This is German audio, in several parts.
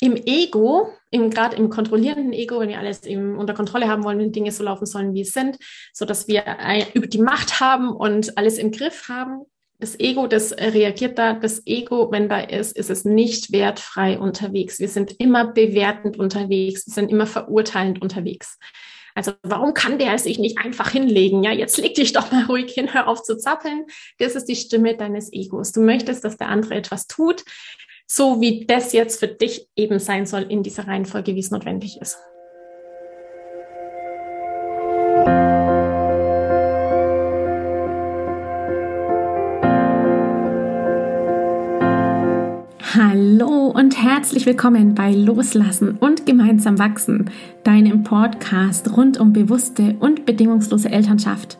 im Ego, gerade im kontrollierenden Ego, wenn wir alles eben unter Kontrolle haben wollen, wenn Dinge so laufen sollen, wie es sind, so dass wir über die Macht haben und alles im Griff haben. Das Ego, das reagiert da. Das Ego, wenn da ist, ist es nicht wertfrei unterwegs. Wir sind immer bewertend unterwegs. Wir sind immer verurteilend unterwegs. Also warum kann der sich nicht einfach hinlegen? Ja, jetzt leg dich doch mal ruhig hin, hör auf zu zappeln. Das ist die Stimme deines Egos. Du möchtest, dass der andere etwas tut, so wie das jetzt für dich eben sein soll in dieser Reihenfolge, wie es notwendig ist. Hallo und herzlich willkommen bei Loslassen und gemeinsam wachsen, deinem Podcast rund um bewusste und bedingungslose Elternschaft.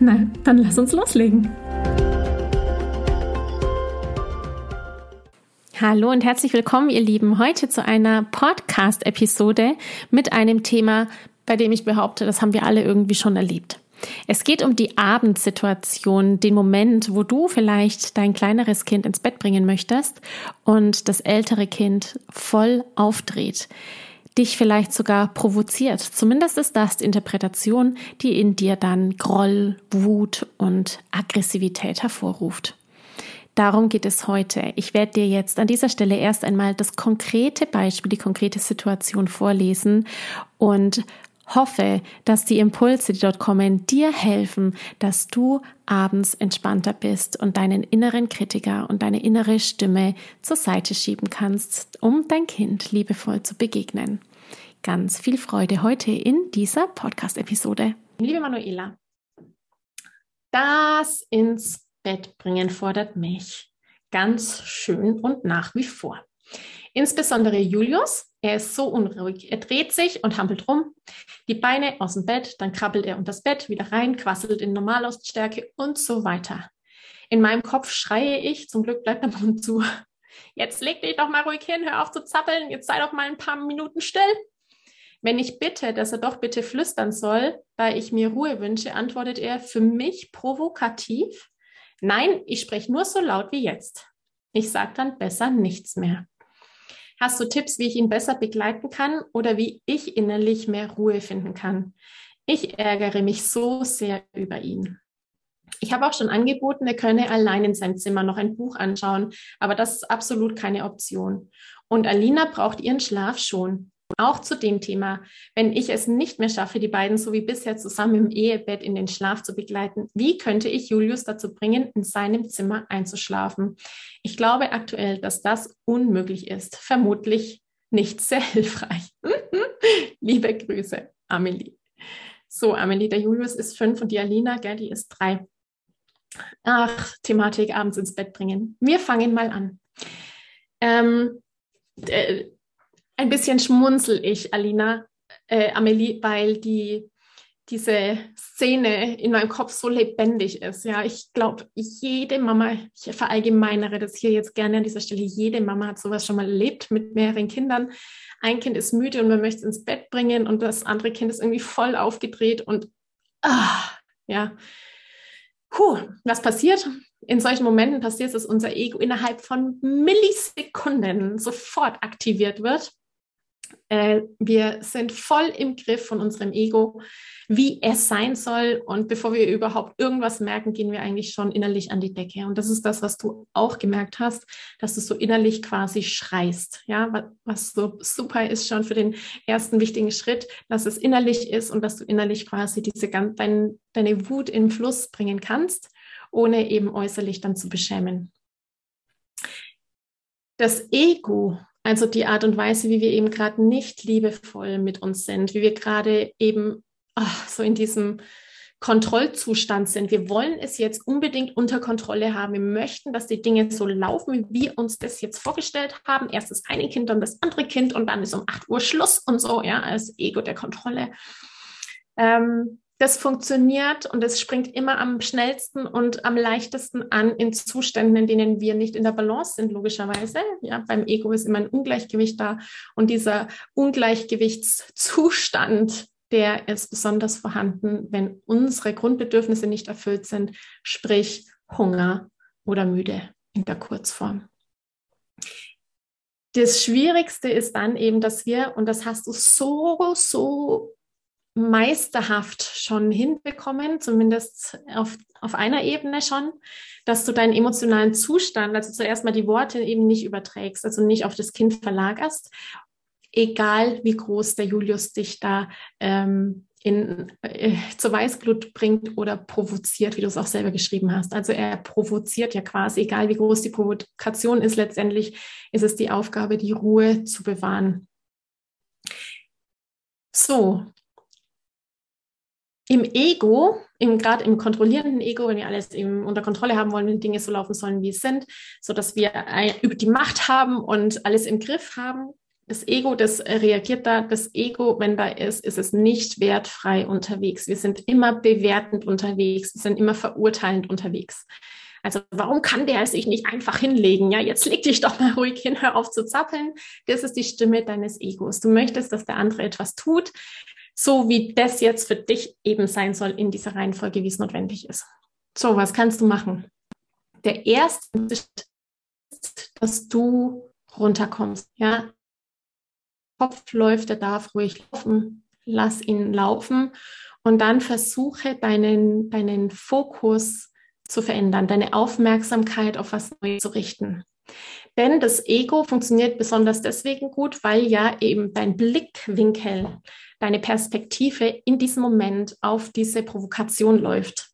Na, dann lass uns loslegen. Hallo und herzlich willkommen, ihr Lieben, heute zu einer Podcast-Episode mit einem Thema, bei dem ich behaupte, das haben wir alle irgendwie schon erlebt. Es geht um die Abendsituation, den Moment, wo du vielleicht dein kleineres Kind ins Bett bringen möchtest und das ältere Kind voll aufdreht dich vielleicht sogar provoziert. Zumindest ist das die Interpretation, die in dir dann Groll, Wut und Aggressivität hervorruft. Darum geht es heute. Ich werde dir jetzt an dieser Stelle erst einmal das konkrete Beispiel, die konkrete Situation vorlesen und hoffe, dass die Impulse, die dort kommen, dir helfen, dass du abends entspannter bist und deinen inneren Kritiker und deine innere Stimme zur Seite schieben kannst, um dein Kind liebevoll zu begegnen ganz viel Freude heute in dieser Podcast-Episode. Liebe Manuela, das ins Bett bringen fordert mich ganz schön und nach wie vor. Insbesondere Julius, er ist so unruhig. Er dreht sich und hampelt rum, die Beine aus dem Bett, dann krabbelt er unter das Bett, wieder rein, quasselt in Normalausstärke und so weiter. In meinem Kopf schreie ich, zum Glück bleibt der Mund zu. Jetzt leg dich doch mal ruhig hin, hör auf zu zappeln, jetzt sei doch mal ein paar Minuten still. Wenn ich bitte, dass er doch bitte flüstern soll, weil ich mir Ruhe wünsche, antwortet er für mich provokativ, nein, ich spreche nur so laut wie jetzt. Ich sage dann besser nichts mehr. Hast du Tipps, wie ich ihn besser begleiten kann oder wie ich innerlich mehr Ruhe finden kann? Ich ärgere mich so sehr über ihn. Ich habe auch schon angeboten, er könne allein in seinem Zimmer noch ein Buch anschauen, aber das ist absolut keine Option. Und Alina braucht ihren Schlaf schon. Auch zu dem Thema, wenn ich es nicht mehr schaffe, die beiden so wie bisher zusammen im Ehebett in den Schlaf zu begleiten, wie könnte ich Julius dazu bringen, in seinem Zimmer einzuschlafen? Ich glaube aktuell, dass das unmöglich ist. Vermutlich nicht sehr hilfreich. Liebe Grüße, Amelie. So, Amelie, der Julius ist fünf und die Alina, gell, die ist drei. Ach, Thematik abends ins Bett bringen. Wir fangen mal an. Ähm, äh, ein bisschen schmunzel ich, Alina, äh, Amelie, weil die, diese Szene in meinem Kopf so lebendig ist. Ja, ich glaube, jede Mama, ich verallgemeinere das hier jetzt gerne an dieser Stelle, jede Mama hat sowas schon mal erlebt mit mehreren Kindern. Ein Kind ist müde und man möchte es ins Bett bringen und das andere Kind ist irgendwie voll aufgedreht und ah, ja. Puh, was passiert? In solchen Momenten passiert es, dass unser Ego innerhalb von Millisekunden sofort aktiviert wird äh, wir sind voll im Griff von unserem Ego, wie es sein soll. Und bevor wir überhaupt irgendwas merken, gehen wir eigentlich schon innerlich an die Decke. Und das ist das, was du auch gemerkt hast, dass du so innerlich quasi schreist. Ja, was so super ist schon für den ersten wichtigen Schritt, dass es innerlich ist und dass du innerlich quasi diese dein, deine Wut in Fluss bringen kannst, ohne eben äußerlich dann zu beschämen. Das Ego also die Art und Weise, wie wir eben gerade nicht liebevoll mit uns sind, wie wir gerade eben ach, so in diesem Kontrollzustand sind. Wir wollen es jetzt unbedingt unter Kontrolle haben. Wir möchten, dass die Dinge so laufen, wie wir uns das jetzt vorgestellt haben. Erst das eine Kind, dann das andere Kind und dann ist um 8 Uhr Schluss und so, ja, als Ego der Kontrolle. Ähm, das funktioniert und es springt immer am schnellsten und am leichtesten an in Zuständen, in denen wir nicht in der Balance sind, logischerweise. Ja, beim Ego ist immer ein Ungleichgewicht da und dieser Ungleichgewichtszustand, der ist besonders vorhanden, wenn unsere Grundbedürfnisse nicht erfüllt sind, sprich Hunger oder müde in der Kurzform. Das Schwierigste ist dann eben, dass wir, und das hast du so, so meisterhaft schon hinbekommen, zumindest auf, auf einer Ebene schon, dass du deinen emotionalen Zustand, also zuerst mal die Worte eben nicht überträgst, also nicht auf das Kind verlagerst, egal wie groß der Julius dich da ähm, in, äh, zur Weißglut bringt oder provoziert, wie du es auch selber geschrieben hast. Also er provoziert ja quasi, egal wie groß die Provokation ist, letztendlich ist es die Aufgabe, die Ruhe zu bewahren. So, im Ego, gerade im kontrollierenden Ego, wenn wir alles eben unter Kontrolle haben wollen, wenn Dinge so laufen sollen, wie es sind, so dass wir über die Macht haben und alles im Griff haben. Das Ego, das reagiert da. Das Ego, wenn da ist, ist es nicht wertfrei unterwegs. Wir sind immer bewertend unterwegs. Wir sind immer verurteilend unterwegs. Also warum kann der sich nicht einfach hinlegen? Ja, jetzt leg dich doch mal ruhig hin, hör auf zu zappeln. Das ist die Stimme deines Egos. Du möchtest, dass der andere etwas tut so wie das jetzt für dich eben sein soll in dieser Reihenfolge, wie es notwendig ist. So, was kannst du machen? Der erste ist, dass du runterkommst. Ja, Kopf läuft, er darf ruhig laufen. Lass ihn laufen und dann versuche deinen, deinen Fokus zu verändern, deine Aufmerksamkeit auf was Neues zu richten. Denn das Ego funktioniert besonders deswegen gut, weil ja eben dein Blickwinkel, deine Perspektive in diesem Moment auf diese Provokation läuft.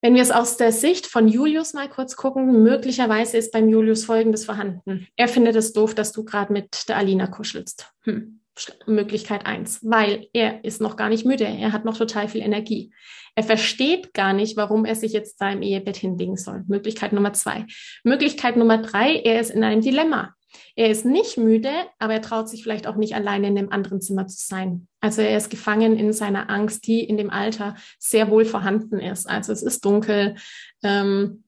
Wenn wir es aus der Sicht von Julius mal kurz gucken, möglicherweise ist beim Julius Folgendes vorhanden. Er findet es doof, dass du gerade mit der Alina kuschelst. Hm. Möglichkeit eins, weil er ist noch gar nicht müde. Er hat noch total viel Energie. Er versteht gar nicht, warum er sich jetzt da im Ehebett hinlegen soll. Möglichkeit Nummer zwei. Möglichkeit Nummer drei, er ist in einem Dilemma. Er ist nicht müde, aber er traut sich vielleicht auch nicht alleine in einem anderen Zimmer zu sein. Also er ist gefangen in seiner Angst, die in dem Alter sehr wohl vorhanden ist. Also es ist dunkel. Ähm,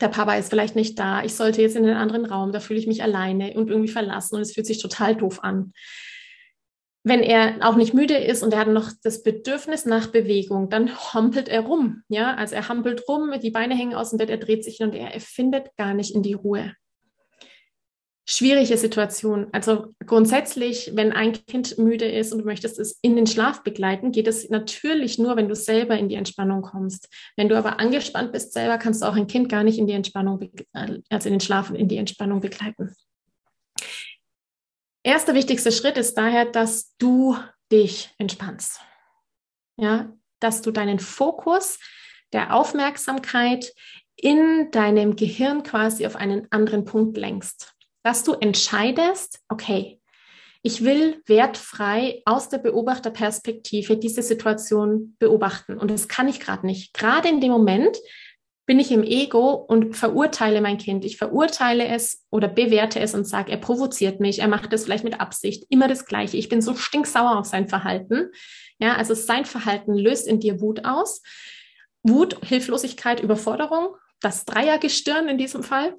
der Papa ist vielleicht nicht da. Ich sollte jetzt in einen anderen Raum. Da fühle ich mich alleine und irgendwie verlassen und es fühlt sich total doof an. Wenn er auch nicht müde ist und er hat noch das Bedürfnis nach Bewegung, dann hompelt er rum. Ja, also er hampelt rum, die Beine hängen aus dem Bett, er dreht sich hin und er, er findet gar nicht in die Ruhe schwierige Situation. Also grundsätzlich, wenn ein Kind müde ist und du möchtest es in den Schlaf begleiten, geht es natürlich nur, wenn du selber in die Entspannung kommst. Wenn du aber angespannt bist selber, kannst du auch ein Kind gar nicht in die Entspannung, also in den Schlaf und in die Entspannung begleiten. Erster wichtigster Schritt ist daher, dass du dich entspannst. Ja, dass du deinen Fokus der Aufmerksamkeit in deinem Gehirn quasi auf einen anderen Punkt lenkst dass du entscheidest, okay, ich will wertfrei aus der Beobachterperspektive diese Situation beobachten. Und das kann ich gerade nicht. Gerade in dem Moment bin ich im Ego und verurteile mein Kind. Ich verurteile es oder bewerte es und sage, er provoziert mich, er macht es vielleicht mit Absicht, immer das Gleiche. Ich bin so stinksauer auf sein Verhalten. Ja, also sein Verhalten löst in dir Wut aus. Wut, Hilflosigkeit, Überforderung, das Dreiergestirn in diesem Fall.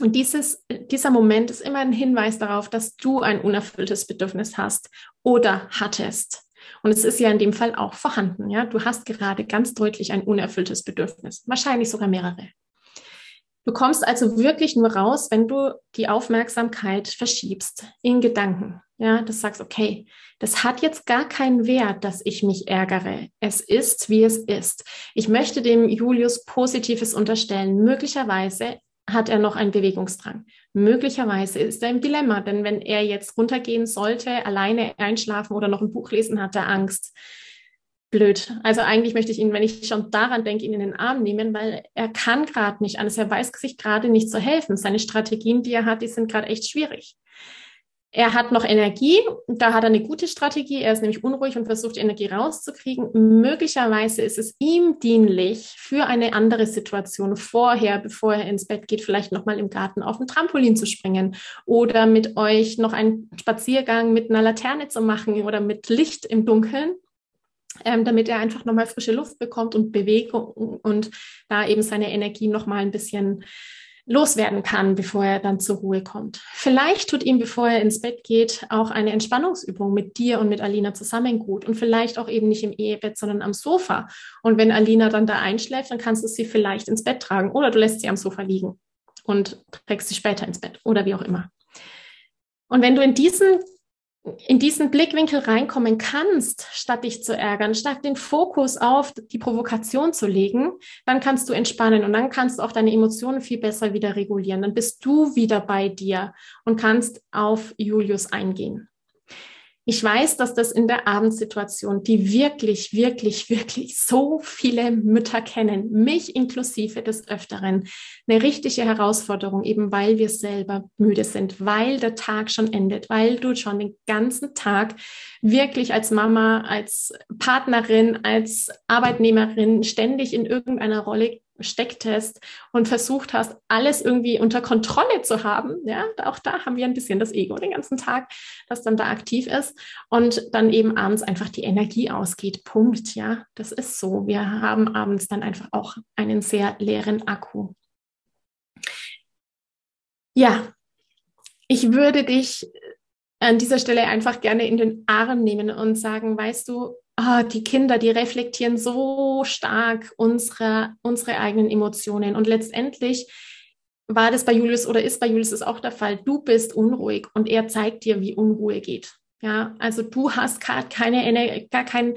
Und dieses, dieser Moment ist immer ein Hinweis darauf, dass du ein unerfülltes Bedürfnis hast oder hattest. Und es ist ja in dem Fall auch vorhanden. Ja, du hast gerade ganz deutlich ein unerfülltes Bedürfnis, wahrscheinlich sogar mehrere. Du kommst also wirklich nur raus, wenn du die Aufmerksamkeit verschiebst in Gedanken. Ja, das sagst, okay, das hat jetzt gar keinen Wert, dass ich mich ärgere. Es ist, wie es ist. Ich möchte dem Julius Positives unterstellen. Möglicherweise hat er noch einen Bewegungsdrang. Möglicherweise ist er im Dilemma, denn wenn er jetzt runtergehen sollte, alleine einschlafen oder noch ein Buch lesen, hat er Angst. Blöd. Also eigentlich möchte ich ihn, wenn ich schon daran denke, ihn in den Arm nehmen, weil er kann gerade nicht anders. Er weiß sich gerade nicht zu helfen. Seine Strategien, die er hat, die sind gerade echt schwierig. Er hat noch Energie, da hat er eine gute Strategie. Er ist nämlich unruhig und versucht, Energie rauszukriegen. Möglicherweise ist es ihm dienlich für eine andere Situation vorher, bevor er ins Bett geht, vielleicht nochmal im Garten auf ein Trampolin zu springen oder mit euch noch einen Spaziergang mit einer Laterne zu machen oder mit Licht im Dunkeln. Ähm, damit er einfach nochmal frische Luft bekommt und Bewegung und da eben seine Energie nochmal ein bisschen loswerden kann, bevor er dann zur Ruhe kommt. Vielleicht tut ihm, bevor er ins Bett geht, auch eine Entspannungsübung mit dir und mit Alina zusammen gut und vielleicht auch eben nicht im Ehebett, sondern am Sofa. Und wenn Alina dann da einschläft, dann kannst du sie vielleicht ins Bett tragen oder du lässt sie am Sofa liegen und trägst sie später ins Bett oder wie auch immer. Und wenn du in diesen in diesen Blickwinkel reinkommen kannst, statt dich zu ärgern, statt den Fokus auf die Provokation zu legen, dann kannst du entspannen und dann kannst du auch deine Emotionen viel besser wieder regulieren. Dann bist du wieder bei dir und kannst auf Julius eingehen. Ich weiß, dass das in der Abendsituation, die wirklich, wirklich, wirklich so viele Mütter kennen, mich inklusive des Öfteren, eine richtige Herausforderung, eben weil wir selber müde sind, weil der Tag schon endet, weil du schon den ganzen Tag wirklich als Mama, als Partnerin, als Arbeitnehmerin ständig in irgendeiner Rolle stecktest und versucht hast, alles irgendwie unter Kontrolle zu haben, ja, auch da haben wir ein bisschen das Ego den ganzen Tag, das dann da aktiv ist und dann eben abends einfach die Energie ausgeht. Punkt, ja, das ist so. Wir haben abends dann einfach auch einen sehr leeren Akku. Ja, ich würde dich an dieser Stelle einfach gerne in den Arm nehmen und sagen, weißt du, oh, die Kinder, die reflektieren so stark unsere, unsere eigenen Emotionen. Und letztendlich war das bei Julius oder ist bei Julius ist auch der Fall. Du bist unruhig und er zeigt dir, wie Unruhe geht. Ja, also du hast gar keine, gar kein,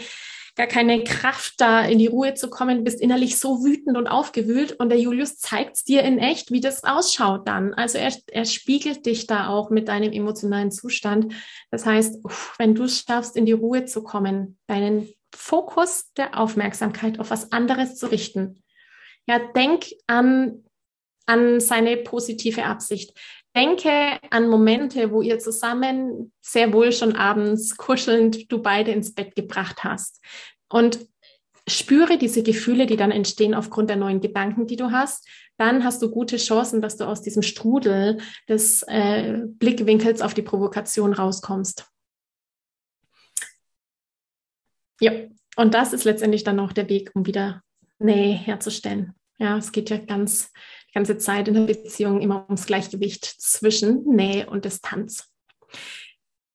gar keine Kraft, da in die Ruhe zu kommen, bist innerlich so wütend und aufgewühlt und der Julius zeigt dir in echt, wie das ausschaut dann. Also er, er spiegelt dich da auch mit deinem emotionalen Zustand. Das heißt, wenn du es schaffst, in die Ruhe zu kommen, deinen Fokus der Aufmerksamkeit auf was anderes zu richten. Ja, denk an, an seine positive Absicht. Denke an Momente, wo ihr zusammen sehr wohl schon abends kuschelnd du beide ins Bett gebracht hast. Und spüre diese Gefühle, die dann entstehen aufgrund der neuen Gedanken, die du hast. Dann hast du gute Chancen, dass du aus diesem Strudel des äh, Blickwinkels auf die Provokation rauskommst. Ja, und das ist letztendlich dann auch der Weg, um wieder Nähe herzustellen. Ja, es geht ja ganz ganze Zeit in der Beziehung immer ums Gleichgewicht zwischen Nähe und Distanz.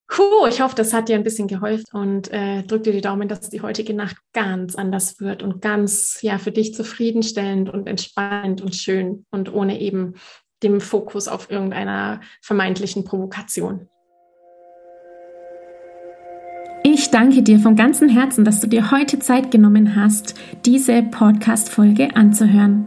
Puh, ich hoffe, das hat dir ein bisschen geholfen und äh, drück dir die Daumen, dass die heutige Nacht ganz anders wird und ganz ja für dich zufriedenstellend und entspannend und schön und ohne eben dem Fokus auf irgendeiner vermeintlichen Provokation. Ich danke dir von ganzem Herzen, dass du dir heute Zeit genommen hast, diese Podcast-Folge anzuhören.